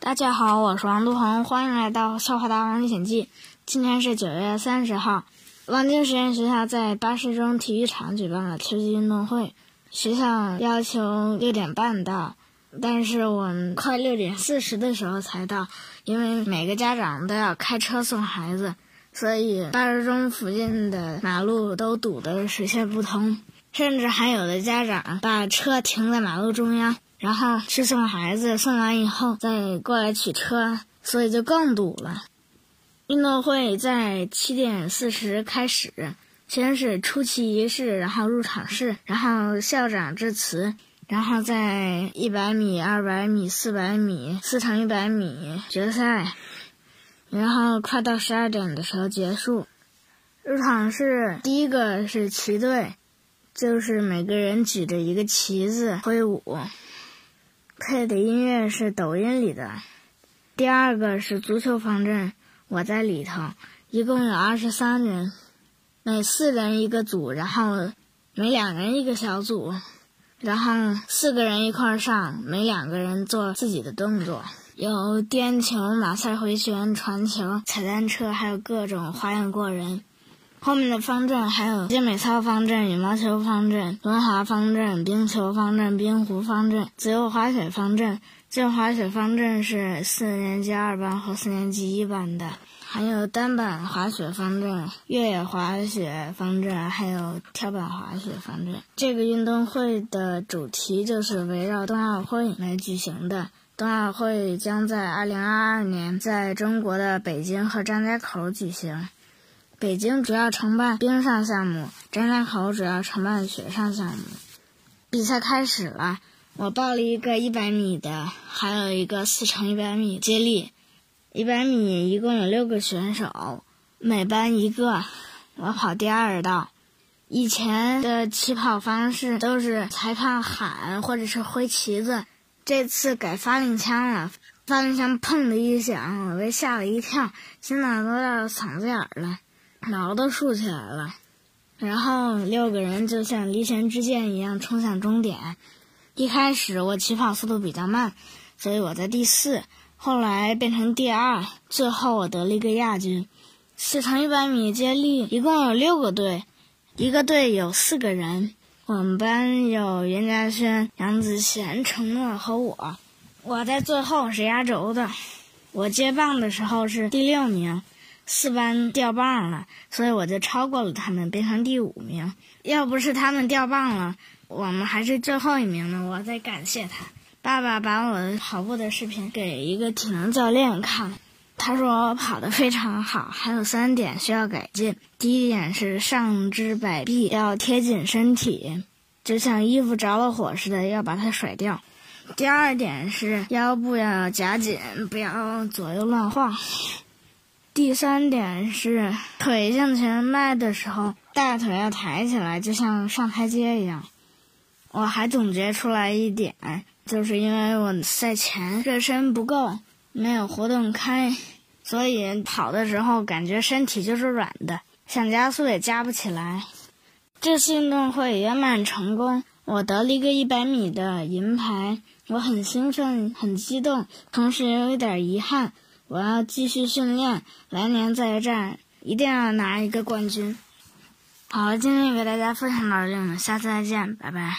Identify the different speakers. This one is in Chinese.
Speaker 1: 大家好，我是王杜鹏，欢迎来到《笑话大王历险记》。今天是九月三十号，望京实验学校在八十中体育场举办了秋季运动会。学校要求六点半到，但是我们快六点四十的时候才到，因为每个家长都要开车送孩子，所以八十中附近的马路都堵得水泄不通，甚至还有的家长把车停在马路中央。然后去送孩子，送完以后再过来取车，所以就更堵了。运动会在七点四十开始，先是出旗仪式，然后入场式，然后校长致辞，然后在一百米、二百米、四百米、四乘一百米决赛，然后快到十二点的时候结束。入场式第一个是旗队，就是每个人举着一个旗子挥舞。配的音乐是抖音里的。第二个是足球方阵，我在里头，一共有二十三人，每四人一个组，然后每两人一个小组，然后四个人一块上，每两个人做自己的动作，有颠球、马赛回旋、传球、踩单车，还有各种花样过人。后面的方阵还有健美操方阵、羽毛球方阵、轮滑方阵、冰球方阵、冰壶方阵、自由滑雪方阵。自由滑雪方阵是四年级二班和四年级一班的，还有单板滑雪方阵、越野滑雪方阵，还有跳板滑雪方阵。这个运动会的主题就是围绕冬奥会来举行的。冬奥会将在二零二二年在中国的北京和张家口举行。北京主要承办冰上项目，张家口主要承办雪上项目。比赛开始了，我报了一个一百米的，还有一个四乘一百米接力。一百米一共有六个选手，每班一个。我跑第二道。以前的起跑方式都是裁判喊或者是挥旗子，这次改发令枪了。发令枪砰的一响，我被吓了一跳，心脏都要嗓子眼了。毛都竖起来了，然后六个人就像离弦之箭一样冲向终点。一开始我起跑速度比较慢，所以我在第四，后来变成第二，最后我得了一个亚军。四乘一百米接力一共有六个队，一个队有四个人。我们班有袁家轩、杨子贤、程诺和我，我在最后是压轴的。我接棒的时候是第六名。四班掉棒了，所以我就超过了他们，变成第五名。要不是他们掉棒了，我们还是最后一名呢。我得感谢他。爸爸把我的跑步的视频给一个体能教练看，他说我跑得非常好，还有三点需要改进。第一点是上肢摆臂要贴紧身体，就像衣服着了火似的，要把它甩掉。第二点是腰部要夹紧，不要左右乱晃。第三点是腿向前迈的时候，大腿要抬起来，就像上台阶一样。我还总结出来一点，就是因为我赛前热身不够，没有活动开，所以跑的时候感觉身体就是软的，想加速也加不起来。这次运动会圆满成功，我得了一个一百米的银牌，我很兴奋，很激动，同时也有一点遗憾。我要继续训练，来年再战，一定要拿一个冠军。好，今天就给大家分享到这里，我们下次再见，拜拜。